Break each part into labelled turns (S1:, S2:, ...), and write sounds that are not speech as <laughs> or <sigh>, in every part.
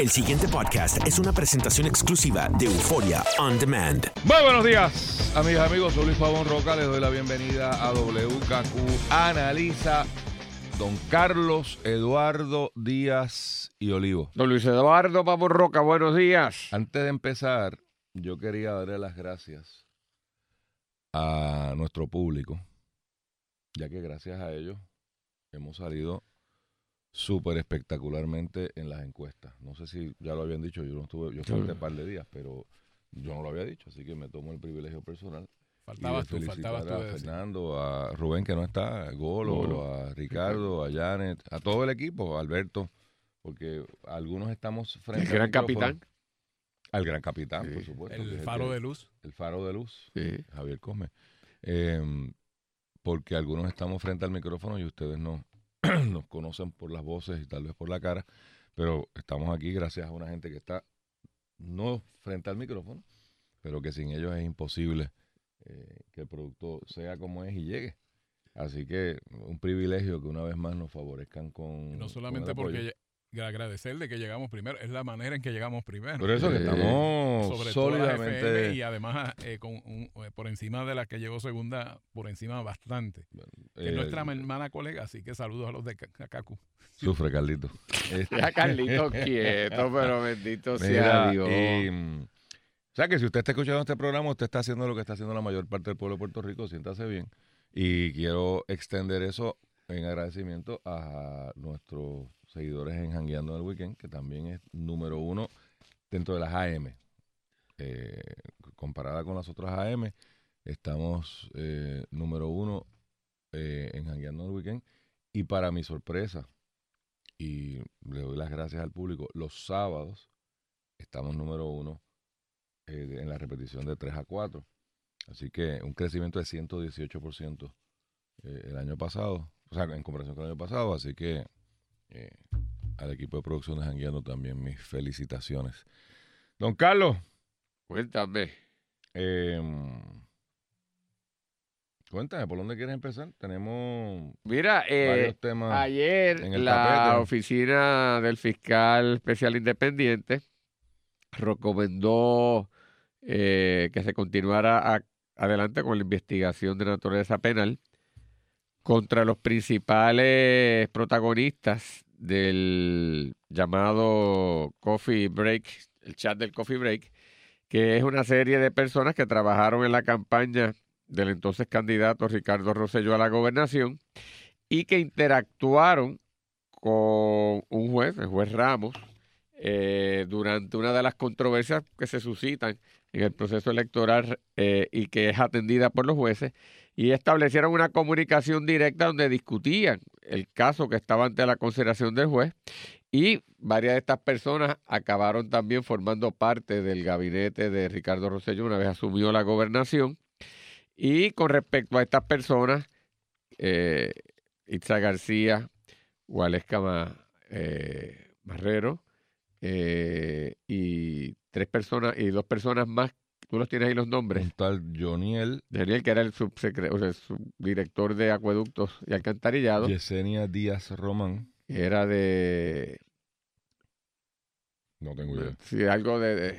S1: El siguiente podcast es una presentación exclusiva de Euforia On Demand.
S2: Muy buenos días, amigas y amigos. Soy Luis Pavón Roca. Les doy la bienvenida a WKQ Analiza Don Carlos Eduardo Díaz y Olivo.
S3: Don Luis Eduardo Pavón Roca, buenos días.
S2: Antes de empezar, yo quería darle las gracias a nuestro público, ya que gracias a ellos hemos salido súper espectacularmente en las encuestas. No sé si ya lo habían dicho, yo no estuve, yo falté un par de días, pero yo no lo había dicho, así que me tomo el privilegio personal.
S4: Faltabas tú, faltabas tú
S2: a. Fernando, a Rubén que no está, a Golo,
S3: Golo.
S2: a Ricardo, a Janet, a todo el equipo, a Alberto, porque algunos estamos frente al
S3: gran capitán.
S2: Al gran capitán,
S3: Sí.
S2: por supuesto.
S4: El faro de luz.
S2: el faro de luz.
S3: Sí.
S2: Javier Cosme. Eh, porque algunos estamos frente al micrófono y ustedes no <clears throat> nos conocen por las voces y tal vez por la cara, pero estamos aquí gracias a una gente que está no frente al micrófono, pero que sin ellos es imposible eh, que el producto sea como es y llegue. Así que un privilegio que una vez más nos favorezcan con...
S4: No
S2: con
S4: solamente
S2: el
S4: porque agradecerle que llegamos primero, es la manera en que llegamos primero.
S2: Por eso que
S3: Eh,
S2: estamos
S4: sobre todo la FM
S2: sólidamente...
S4: y además eh, con un- eh, por encima de la que llegó segunda, por encima bastante. Es
S2: eh,
S4: nuestra hermana colega, así que saludos a los de Cacacu.
S2: Sufre, Carlito. <laughs>
S3: Ya Carlito quieto, pero bendito sea Dios.
S2: y, mm, o sea que si usted está escuchando este programa, usted está haciendo lo que está haciendo la mayor parte del pueblo de Puerto Rico, siéntase bien. Y quiero extender eso en agradecimiento a nuestros seguidores en Jangueando en el Weekend, que también es número uno dentro de las AM. Eh, comparada con las otras AM, estamos eh, número uno eh, en Jangueando en el Weekend. Y para mi sorpresa, y le doy las gracias al público, los sábados estamos número uno eh, en la repetición de 3 a 4. Así que un crecimiento de 118% eh, el año pasado, o sea, en comparación con el año pasado. Así que eh, al equipo de producción de Jangueando también mis felicitaciones. Don Carlos,
S3: Cuéntame.
S2: eh, cuéntame, ¿por dónde quieres empezar? Tenemos
S3: Mira, eh,
S2: varios temas.
S3: ayer
S2: en el
S3: la
S2: tapete.
S3: oficina del fiscal especial independiente recomendó eh, que se continuara a- adelante con la investigación de naturaleza penal contra los principales protagonistas del llamado Coffee Break, el chat del Coffee Break, que es una serie de personas que trabajaron en la campaña del entonces candidato Ricardo Rosselló a la gobernación y que interactuaron con un juez, el juez Ramos, eh, durante una de las controversias que se suscitan en el proceso electoral eh, y que es atendida por los jueces, y establecieron una comunicación directa donde discutían el caso que estaba ante la consideración del juez, y varias de estas personas acabaron también formando parte del gabinete de Ricardo Rosselló una vez asumió la gobernación. Y con respecto a estas personas, eh, Itza García, Waleska Ma- eh, Marrero, eh, y tres personas, y dos personas más, tú los tienes ahí los nombres.
S2: un tal Joniel
S3: Daniel, que era el, subsecre- o sea, el subdirector de acueductos y alcantarillado,
S2: Yesenia Díaz Román.
S3: que era de,
S2: No tengo idea.
S3: sí, algo de, de-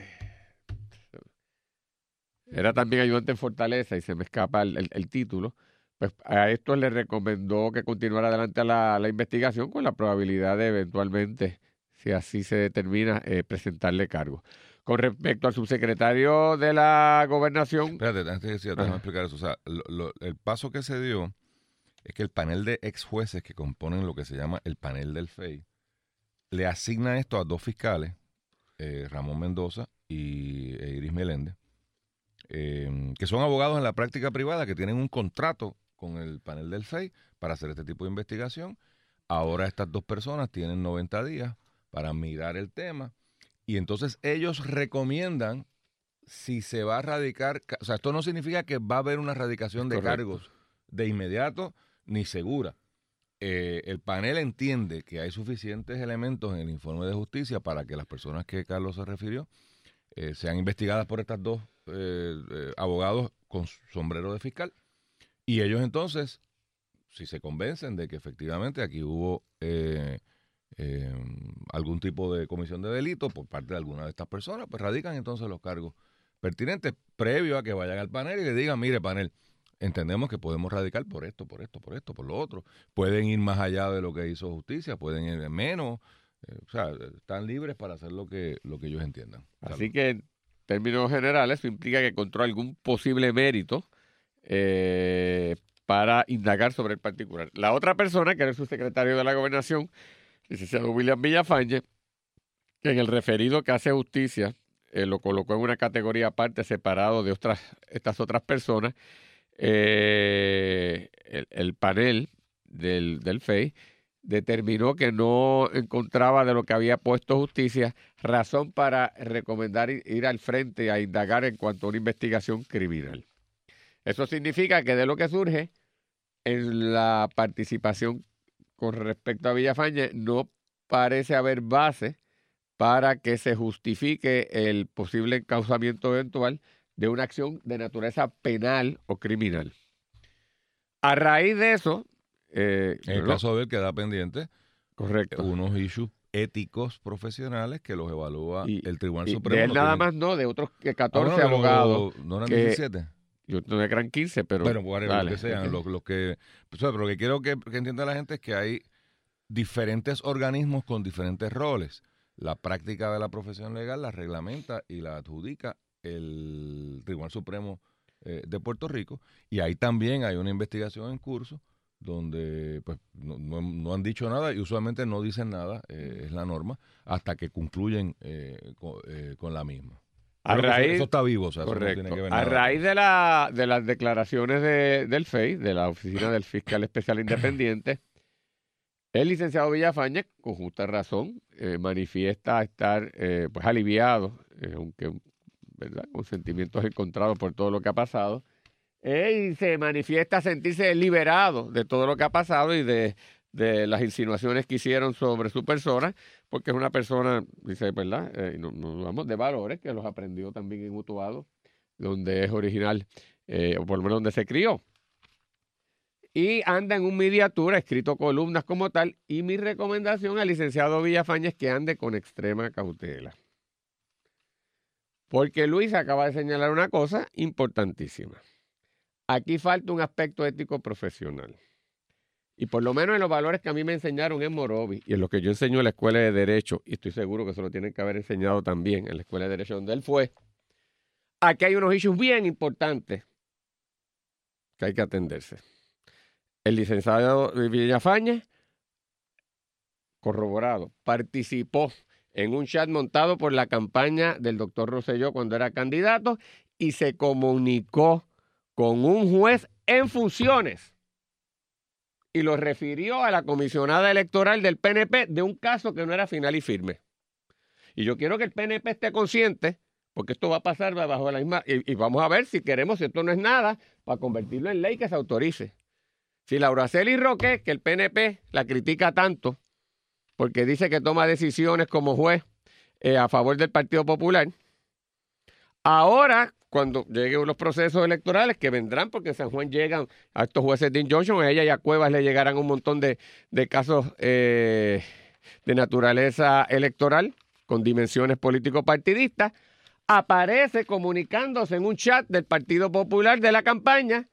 S3: era también ayudante en Fortaleza y se me escapa el, el- el título. Pues a esto le recomendó que continuara adelante la, la investigación con la probabilidad de eventualmente, si así se determina, eh, presentarle cargo. Con respecto al subsecretario de la gobernación,
S2: Espérate, antes de decir, déjame explicar eso. O sea, lo- lo- el paso que se dio es que el panel de ex jueces que componen lo que se llama el panel del FEI le asigna esto a dos fiscales, eh, Ramón Mendoza y e Iris Meléndez, eh, que son abogados en la práctica privada que tienen un contrato con el panel del FEI para hacer este tipo de investigación. Ahora estas dos personas tienen 90 días para mirar el tema y entonces ellos recomiendan si se va a radicar, ca- o sea, esto no significa que va a haber una radicación de
S3: Correcto.
S2: cargos de inmediato ni segura. Eh, el panel entiende que hay suficientes elementos en el informe de justicia para que las personas que Carlos se refirió eh, sean investigadas por estas dos eh, abogados con sombrero de fiscal. Y ellos entonces, si se convencen de que efectivamente aquí hubo eh, algún tipo de comisión de delito por parte de alguna de estas personas, pues radican entonces los cargos pertinentes previo a que vayan al panel y le digan, mire panel, entendemos que podemos radicar por esto, por esto, por esto, por lo otro. Pueden ir más allá de lo que hizo justicia, pueden ir menos, eh, o sea, están libres para hacer lo que, lo que ellos entiendan.
S3: Así que en términos generales, eso implica que encontró algún posible mérito eh, para indagar sobre el particular. La otra persona, que era su secretario de la gobernación, licenciado William Villafañe, que en el referido que hace justicia eh, lo colocó en una categoría aparte, separado de otras, estas otras personas, eh, el, panel del, del FEI determinó que no encontraba de lo que había puesto justicia razón para recomendar ir al frente a indagar en cuanto a una investigación criminal. Eso significa que de lo que surge en la participación con respecto a Villafañe no parece haber base para que se justifique el posible encauzamiento eventual de una acción de naturaleza penal o criminal. A raíz de eso...
S2: Eh, en el caso de él queda pendiente
S3: correcto.
S2: unos issues éticos profesionales que los evalúa el Tribunal
S3: y
S2: Supremo.
S3: De él nada más no, de otros 14 ah, abogados.
S2: ¿No eran 17?
S3: Yo no eran 15, pero.
S2: Bueno, lo que sean. Lo, que, pues, pero lo que quiero que, que entienda la gente es que hay diferentes organismos con diferentes roles. La práctica de la profesión legal la reglamenta y la adjudica el Tribunal Supremo eh, de Puerto Rico. Y ahí también hay una investigación en curso donde pues no, no, han dicho nada y usualmente no dicen nada, eh, es la norma, hasta que concluyen eh, con la misma.
S3: A raíz,
S2: eso, está vivo, o sea,
S3: A raíz de, la, de las declaraciones de, del FEI, de la Oficina del Fiscal Especial Independiente, el licenciado Villafañez, con justa razón, eh, manifiesta estar eh, pues aliviado, eh, aunque ¿verdad? con sentimientos encontrados por todo lo que ha pasado, y se manifiesta sentirse liberado de todo lo que ha pasado y de de las insinuaciones que hicieron sobre su persona, porque es una persona, dice, ¿verdad? Eh, nos vamos de valores que los aprendió también en Utuado, donde es original, eh, o por lo menos donde se crió. Y anda en un mediatura, escrito columnas como tal, y mi recomendación al licenciado Villafaña es que ande con extrema cautela. Porque Luis acaba de señalar una cosa importantísima. Aquí falta un aspecto ético profesional. Y por lo menos en los valores que a mí me enseñaron en Morovi y en lo que yo enseño en la Escuela de Derecho, y estoy seguro que se lo tienen que haber enseñado también en la Escuela de Derecho donde él fue, aquí hay unos issues bien importantes que hay que atenderse. El licenciado Villafañe, corroborado, participó en un chat montado por la campaña del doctor Rosselló cuando era candidato y se comunicó con un juez en funciones y lo refirió a la comisionada electoral del PNP de un caso que no era final y firme. Y yo quiero que el PNP esté consciente, porque esto va a pasar bajo la misma... Y, vamos a ver si queremos, si esto no es nada, para convertirlo en ley que se autorice. Si Laura Celi Roque, que el PNP la critica tanto, porque dice que toma decisiones como juez eh, a favor del Partido Popular, ahora cuando lleguen los procesos electorales que vendrán, porque en San Juan llegan a estos jueces de injunction, a ella y a Cuevas le llegarán un montón de, casos eh, de naturaleza electoral con dimensiones político-partidistas, aparece comunicándose en un chat del Partido Popular de la campaña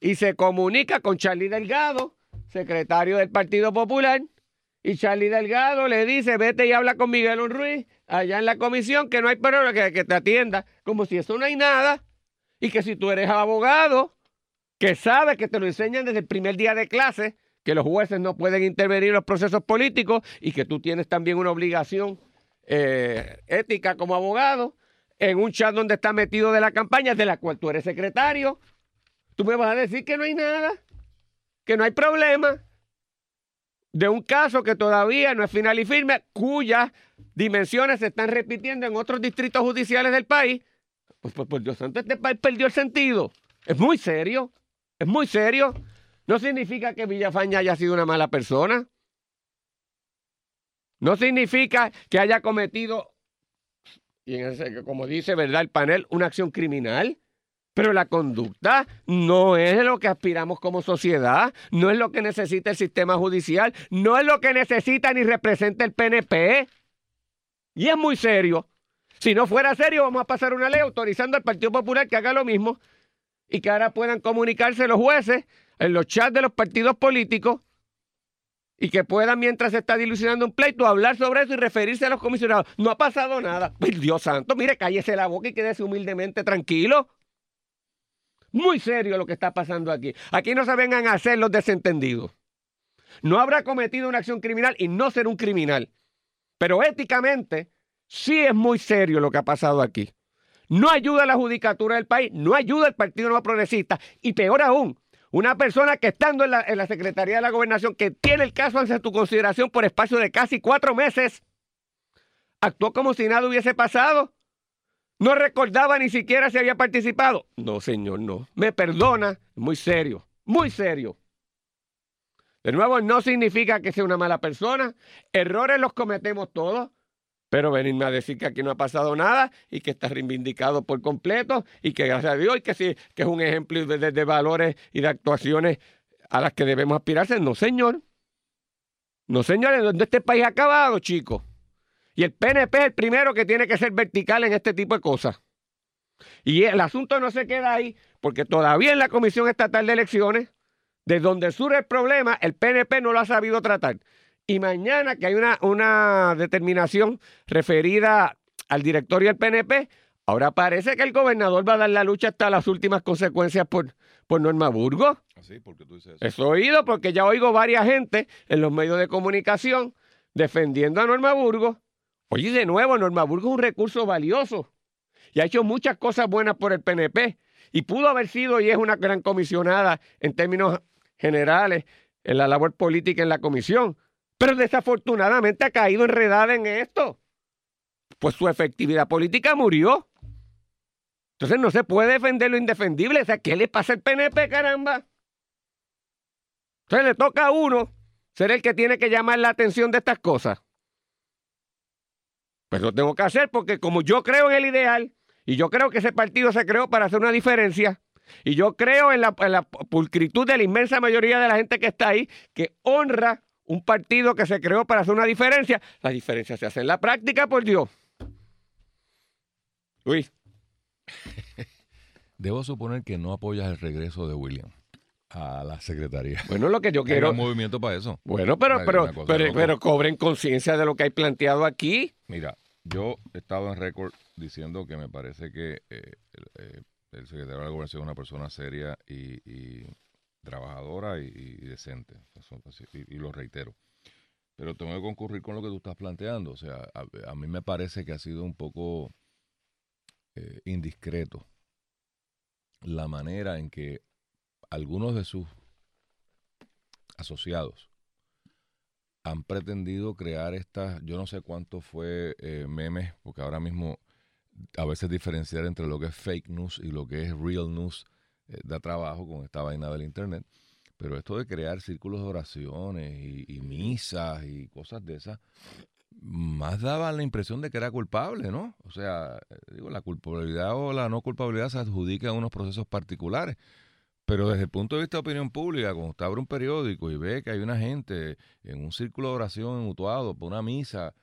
S3: y se comunica con Charlie Delgado, secretario del Partido Popular, y Charlie Delgado le dice, vete y habla con Miguel Ruiz allá en la comisión, que no hay problema, que, que te atienda, como si eso no hay nada, y que si tú eres abogado, que sabes que te lo enseñan desde el primer día de clase, que los jueces no pueden intervenir en los procesos políticos y que tú tienes también una obligación eh, ética como abogado, en un chat donde está metido de la campaña, de la cual tú eres secretario, tú me vas a decir que no hay nada, que no hay problema de un caso que todavía no es final y firme, cuyas dimensiones se están repitiendo en otros distritos judiciales del país, pues, pues por Dios santo, este país perdió el sentido. Es muy serio, es muy serio. No significa que Villafaña haya sido una mala persona. No significa que haya cometido, y como dice, ¿verdad? El panel, una acción criminal. Pero la conducta no es lo que aspiramos como sociedad, no es lo que necesita el sistema judicial, no es lo que necesita ni representa el PNP. Y es muy serio. Si no fuera serio, vamos a pasar una ley autorizando al Partido Popular que haga lo mismo y que ahora puedan comunicarse los jueces en los chats de los partidos políticos y que puedan, mientras se está dilucionando un pleito, hablar sobre eso y referirse a los comisionados. No ha pasado nada. Dios santo, mire, cállese la boca y quédese humildemente tranquilo. Muy serio lo que está pasando aquí. Aquí no se vengan a hacer los desentendidos. No habrá cometido una acción criminal y no ser un criminal. Pero éticamente, sí es muy serio lo que ha pasado aquí. No ayuda a la judicatura del país, no ayuda al Partido Nuevo Progresista y peor aún, una persona que estando en la, Secretaría de la Gobernación, que tiene el caso ante tu consideración por espacio de casi cuatro meses, actuó como si nada hubiese pasado. No recordaba ni siquiera si había participado. No, señor, no. Me perdona. Muy serio, muy serio. De nuevo, no significa que sea una mala persona. Errores los cometemos todos. Pero venirme a decir que aquí no ha pasado nada y que está reivindicado por completo y que gracias a Dios y que sí, que es un ejemplo de, valores y de actuaciones a las que debemos aspirarse. No, señor. No, señores, ¿dónde este país ha acabado, chicos? Y el PNP es el primero que tiene que ser vertical en este tipo de cosas. Y el asunto no se queda ahí, porque todavía en la Comisión Estatal de Elecciones, de donde surge el problema, el PNP no lo ha sabido tratar. Y mañana que hay una, una determinación referida al directorio del PNP, ahora parece que el gobernador va a dar la lucha hasta las últimas consecuencias por, por Norma Burgos.
S2: Así, porque tú dices eso.
S3: Eso he oído porque ya oigo varias gente en los medios de comunicación defendiendo a Norma Burgos. Oye, de nuevo, Norma Burgos es un recurso valioso y ha hecho muchas cosas buenas por el PNP y pudo haber sido y es una gran comisionada en términos generales en la labor política en la comisión. Pero desafortunadamente ha caído enredada en esto. Pues su efectividad política murió. Entonces no se puede defender lo indefendible. O sea, ¿qué le pasa al PNP, caramba? Entonces le toca a uno ser el que tiene que llamar la atención de estas cosas. Pues lo tengo que hacer porque como yo creo en el ideal y yo creo que ese partido se creó para hacer una diferencia y yo creo en la, en la pulcritud de la inmensa mayoría de la gente que está ahí que honra un partido que se creó para hacer una diferencia, la diferencia se hace en la práctica, por Dios. Luis, <laughs>
S2: Debo suponer que no apoyas el regreso de William a la secretaría.
S3: bueno, lo que yo
S2: Quiero un movimiento para eso.
S3: Bueno, pero, pero, pero cobren conciencia de lo que hay planteado aquí.
S2: Mira, yo he estado en récord diciendo que me parece que eh, el, eh, el secretario de la gobernación es una persona seria y, trabajadora y, decente. Y lo reitero. Pero tengo que concurrir con lo que tú estás planteando. O sea, a, a mí me parece que ha sido un poco eh, indiscreto la manera en que algunos de sus asociados han pretendido crear estas, yo no sé cuánto fue eh, memes, porque ahora mismo a veces diferenciar entre lo que es fake news y lo que es real news eh, da trabajo con esta vaina del internet. Pero esto de crear círculos de oraciones y, misas y cosas de esas, más daba la impresión de que era culpable, ¿no? O sea, eh, digo, la culpabilidad o la no culpabilidad se adjudica a unos procesos particulares. Pero desde el punto de vista de opinión pública, cuando usted abre un periódico y ve que hay una gente en un círculo de oración en Utuado por una misa,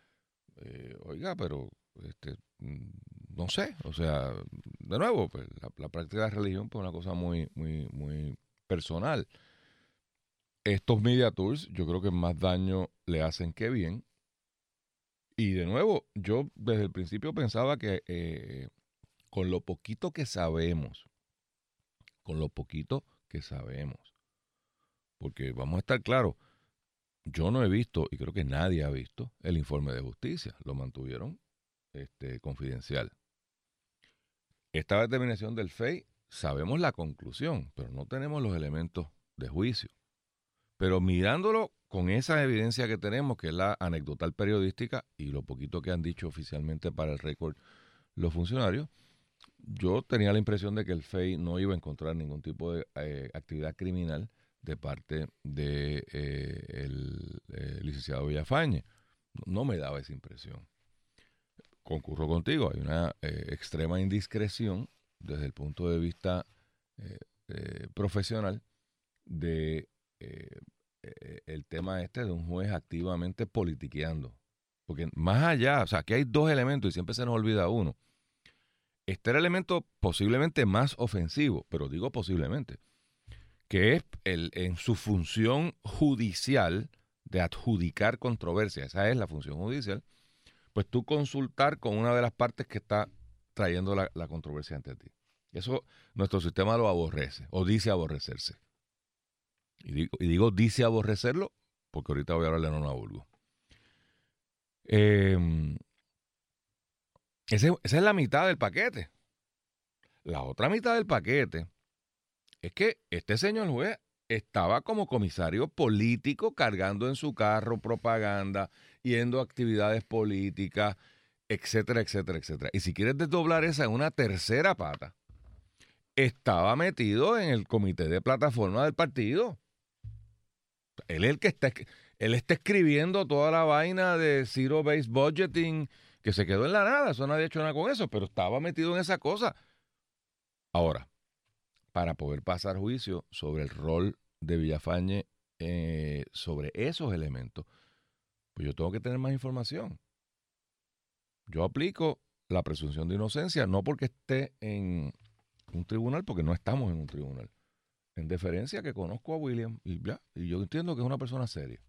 S2: eh, oiga, pero este, mm, no sé, o sea, de nuevo, pues, la, práctica de la religión pues, es una cosa muy, muy, muy personal. Estos media tours yo creo que más daño le hacen que bien. Y de nuevo, yo desde el principio pensaba que eh, con lo poquito que sabemos, con lo poquito que sabemos, porque vamos a estar claros, yo no he visto, y creo que nadie ha visto, el informe de justicia. Lo mantuvieron este, confidencial. Esta determinación del FEI, sabemos la conclusión, pero no tenemos los elementos de juicio. Pero mirándolo con esa evidencia que tenemos, que es la anecdotal periodística y lo poquito que han dicho oficialmente para el récord los funcionarios, yo tenía la impresión de que el FEI no iba a encontrar ningún tipo de eh, actividad criminal de parte de eh, eh, licenciado Villafañe. No me daba esa impresión. Concurro contigo, hay una extrema indiscreción desde el punto de vista profesional de el tema este de un juez activamente politiqueando. Porque más allá, o sea, aquí hay dos elementos y siempre se nos olvida uno. Este era el elemento posiblemente más ofensivo, pero digo posiblemente, que es el, en su función judicial de adjudicar controversia, esa es la función judicial, pues tú consultar con una de las partes que está trayendo la, controversia ante ti. Eso nuestro sistema lo aborrece o dice aborrecerse. Y digo, dice aborrecerlo porque ahorita voy a hablarle a Norma Burgo. Eh, esa es la mitad del paquete. La otra mitad del paquete es que este señor juez estaba como comisario político cargando en su carro propaganda, yendo a actividades políticas, etcétera, etcétera, etcétera. Y si quieres desdoblar esa en una tercera pata, estaba metido en el comité de plataforma del partido. Él es el que está, él está escribiendo toda la vaina de Zero Based Budgeting que se quedó en la nada. Eso nadie ha hecho nada con eso, pero estaba metido en esa cosa. Ahora, para poder pasar juicio sobre el rol de Villafañe eh, sobre esos elementos, pues yo tengo que tener más información. Yo aplico la presunción de inocencia, no porque esté en un tribunal, porque no estamos en un tribunal. En deferencia que conozco a William y ya, y yo entiendo que es una persona seria.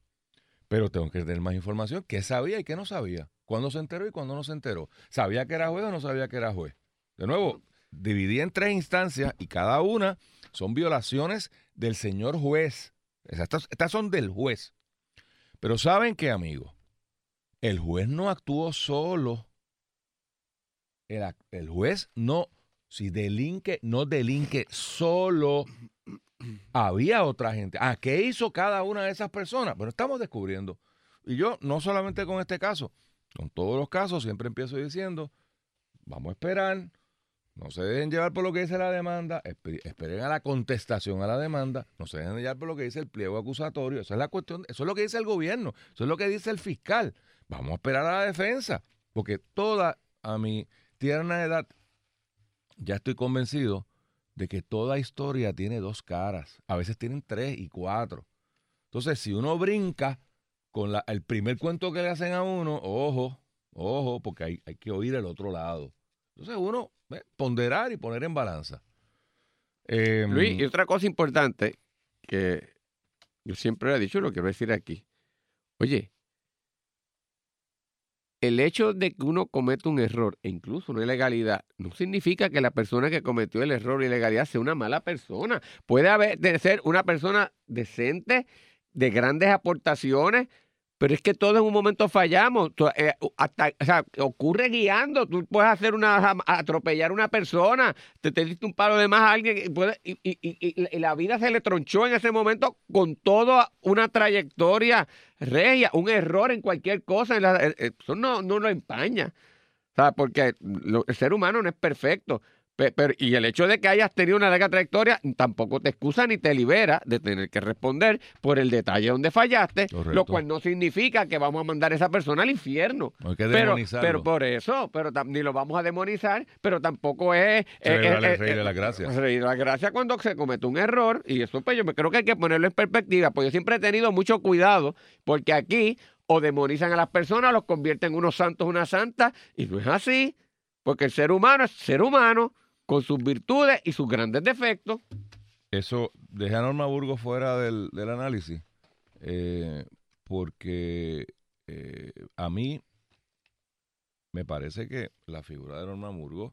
S2: Pero tengo que tener más información. ¿Qué sabía y qué no sabía? ¿Cuándo se enteró y cuándo no se enteró? ¿Sabía que era juez o no sabía que era juez? De nuevo, dividí en tres instancias y cada una son violaciones del señor juez. Estas, estas son del juez. Pero ¿saben qué, amigo? El juez no actuó solo. El, el juez no, si delinque, no delinque solo. Había otra gente. ¿A qué hizo cada una de esas personas? Bueno, estamos descubriendo. Y yo, no solamente con este caso, con todos los casos, siempre empiezo diciendo, vamos a esperar, no se dejen llevar por lo que dice la demanda, espe- esperen a la contestación a la demanda, no se dejen llevar por lo que dice el pliego acusatorio, eso es la cuestión, eso es lo que dice el gobierno, eso es lo que dice el fiscal. Vamos a esperar a la defensa, porque toda a mi tierna edad ya estoy convencido de que toda historia tiene dos caras, a veces tienen tres y cuatro. Entonces, si uno brinca con la- el primer cuento que le hacen a uno, ojo, ojo, porque hay, hay que oír el otro lado. Entonces uno, ponderar y poner en balanza. Eh,
S3: Luis, y otra cosa importante que yo siempre he dicho, lo quiero decir aquí. Oye, el hecho de que uno cometa un error e incluso una ilegalidad no significa que la persona que cometió el error o ilegalidad sea una mala persona. Puede haber de ser una persona decente, de grandes aportaciones, pero es que todos en un momento fallamos. Eh, hasta, o sea, ocurre guiando. Tú puedes hacer una atropellar a una persona, te, te diste un palo de más a alguien y, y- y- la vida se le tronchó en ese momento con toda una trayectoria regia, un error en cualquier cosa. eh, eh, eso no, no lo empaña. ¿sabes? Porque lo- el ser humano no es perfecto. Pero, y el hecho de que hayas tenido una larga trayectoria tampoco te excusa ni te libera de tener que responder por el detalle donde fallaste,
S2: Correcto.
S3: lo cual no significa que vamos a mandar a esa persona al infierno.
S2: no hay que
S3: Pero, pero por eso, pero ni lo vamos a demonizar, pero tampoco es...
S2: Celebrarle
S3: eh,
S2: el rey de.
S3: Reír la gracia cuando se comete un error y eso pues yo me creo que hay que ponerlo en perspectiva, porque yo siempre he tenido mucho cuidado porque aquí o demonizan a las personas, los convierten en unos santos, una santa y no es así, porque el ser humano es ser humano con sus virtudes y sus grandes defectos.
S2: Eso, dejé a Norma Burgos fuera del, del análisis, eh, porque eh, a mí me parece que la figura de Norma Burgos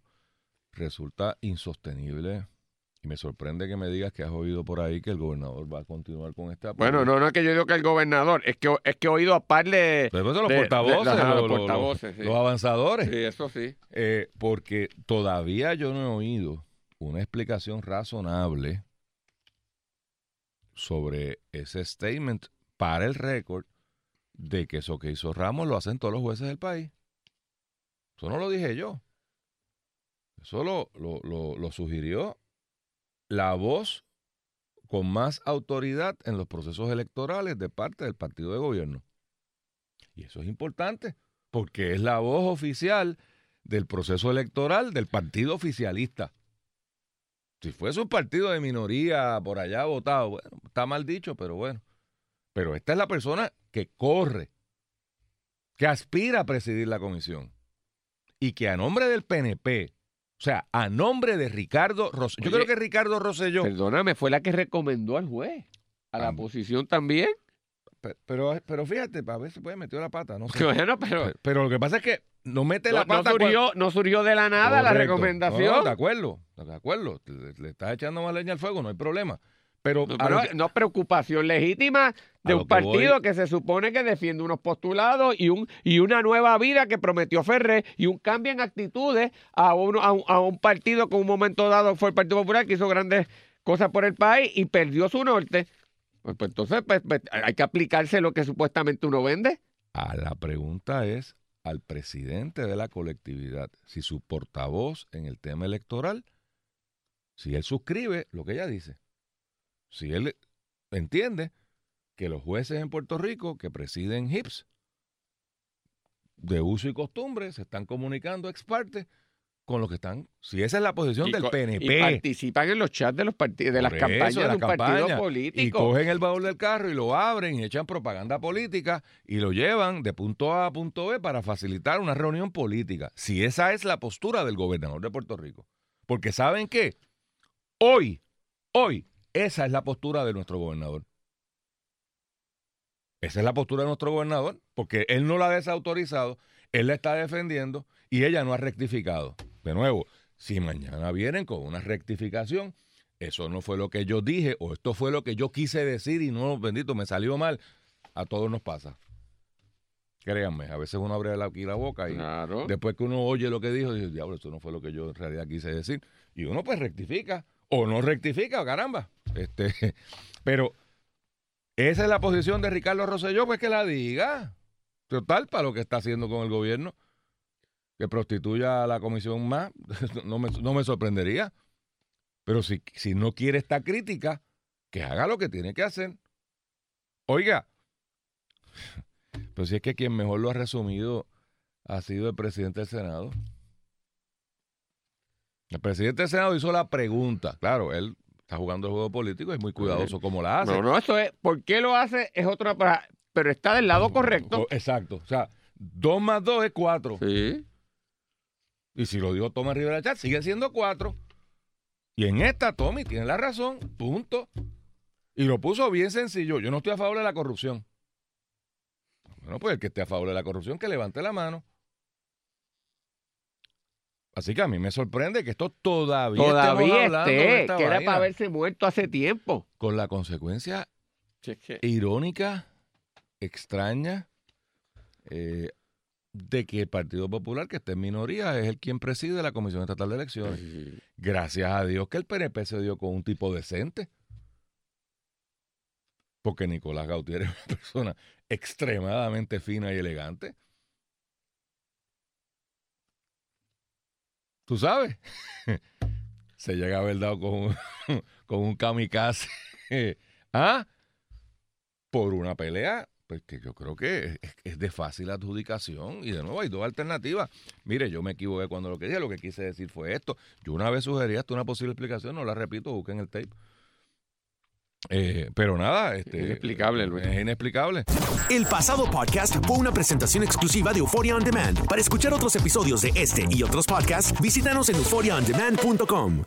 S2: resulta insostenible y me sorprende que me digas que has oído por ahí que el gobernador va a continuar con esta
S3: Bueno, no, no es que yo digo que el gobernador, es que, es que he oído a par de...
S2: De los
S3: de- de-
S2: portavoces, los,
S3: los
S2: los- los-
S3: portavoces, sí.
S2: los avanzadores.
S3: Sí, eso sí.
S2: Eh, porque todavía yo no he oído una explicación razonable sobre ese statement para el récord de que eso que hizo Ramos lo hacen todos los jueces del país. Eso no lo dije yo. Eso lo, lo, lo- lo sugirió la voz con más autoridad en los procesos electorales de parte del partido de gobierno. Y eso es importante, porque es la voz oficial del proceso electoral del partido oficialista. Si fuese un partido de minoría por allá votado, bueno, está mal dicho, pero bueno. Pero esta es la persona que corre, que aspira a presidir la comisión y que a nombre del PNP, o sea, a nombre de Ricardo Rosselló, yo
S3: Oye,
S2: creo que Ricardo Rosselló,
S3: Perdóname, fue la que recomendó al juez. A la
S2: Ah.
S3: posición también.
S2: pe- pero, pero fíjate, a veces puede meter la pata, no sé. <laughs>
S3: Bueno, pero
S2: Pero, pero lo que pasa es que no mete
S3: no,
S2: la
S3: no
S2: pata. cuando-
S3: surgió, no surgió de la nada la recomendación.
S2: No, de acuerdo, de acuerdo. Le, le estás echando más leña al fuego, no hay problema. Pero,
S3: No, pero
S2: lo que-
S3: no preocupación legítima de
S2: a
S3: un
S2: voy-
S3: partido que se supone que defiende unos postulados y un y una nueva vida que prometió Ferrer y un cambio en actitudes a, uno, a, un, a un partido que en un momento dado fue el Partido Popular que hizo grandes cosas por el país y perdió su norte. Pues, pues entonces pues, pues, hay que aplicarse lo que supuestamente uno vende.
S2: a la pregunta es al presidente de la colectividad, si su portavoz en el tema electoral, si él suscribe lo que ella dice, si él entiende que los jueces en Puerto Rico que presiden HIPS de uso y costumbre se están comunicando ex parte con los que están, si esa es la posición
S3: Y
S2: del PNP.
S3: Y participan en los chats de los partidos, de las
S2: eso,
S3: campañas
S2: de las
S3: un partido
S2: campañas. Y
S3: político.
S2: cogen el baúl del carro y lo abren y echan propaganda política y lo llevan de punto A a punto B para facilitar una reunión política. Si esa es la postura del gobernador de Puerto Rico. Porque ¿saben qué? Hoy, hoy, esa es la postura de nuestro gobernador. Esa es la postura de nuestro gobernador, porque él no la ha desautorizado, él la está defendiendo y ella no ha rectificado. De nuevo, si mañana vienen con una rectificación, eso no fue lo que yo dije o esto fue lo que yo quise decir y no, bendito, me salió mal. A todos nos pasa. Créanme, a veces uno abre aquí la boca y
S3: Claro.
S2: después que uno oye lo que dijo, dice, diablo, eso no fue lo que yo en realidad quise decir. Y uno pues rectifica o no rectifica, caramba. Este, <laughs> pero esa es la posición de Ricardo Rosselló, pues que la diga. Total, para lo que está haciendo con el gobierno, que prostituya a la comisión más, <laughs> no me, no me sorprendería. Pero si, si no quiere esta crítica, que haga lo que tiene que hacer. Oiga, <laughs> pero si es que quien mejor lo ha resumido ha sido el presidente del Senado. El presidente del Senado hizo la pregunta. Claro, él está jugando el juego político y es muy cuidadoso como la hace.
S3: No, no, eso es. ¿Por qué lo hace? Es otra. Pero está del lado correcto.
S2: Co- Exacto. O sea, dos más dos es cuatro.
S3: Sí.
S2: Y si lo dijo Tomás Rivera Chat, siguen siendo cuatro. Y en esta, Tommy tiene la razón. Punto. Y lo puso bien sencillo. Yo no estoy a favor de la corrupción. Bueno, pues el que esté a favor de la corrupción, que levante la mano. Así que a mí me sorprende que esto todavía,
S3: Todavía esté.
S2: esta
S3: Que era para haberse muerto hace tiempo.
S2: Con la consecuencia irónica, extraña, eh, de que el Partido Popular, que está en minoría, es el quien preside la Comisión Estatal de Elecciones. Gracias a Dios que el PNP se dio con un tipo decente. Porque Nicolás Gautier es una persona extremadamente fina y elegante. ¿Tú sabes? <laughs> se llega a haber dado con un, <laughs> con un kamikaze. <laughs> ¿Ah? Por una pelea, pues que yo creo que es, de fácil adjudicación. Y de nuevo hay dos alternativas. Mire, yo me equivoqué cuando lo que dije. Lo que quise decir fue esto. Yo una vez sugerí hasta una posible explicación, no la repito, busquen el tape. Eh, pero nada, este,
S3: Inexplicable, Luis.
S2: Es inexplicable.
S1: El pasado podcast fue una presentación exclusiva de Euphoria On Demand. Para escuchar otros episodios de este y otros podcasts, visítanos en euphoriaondemand.com.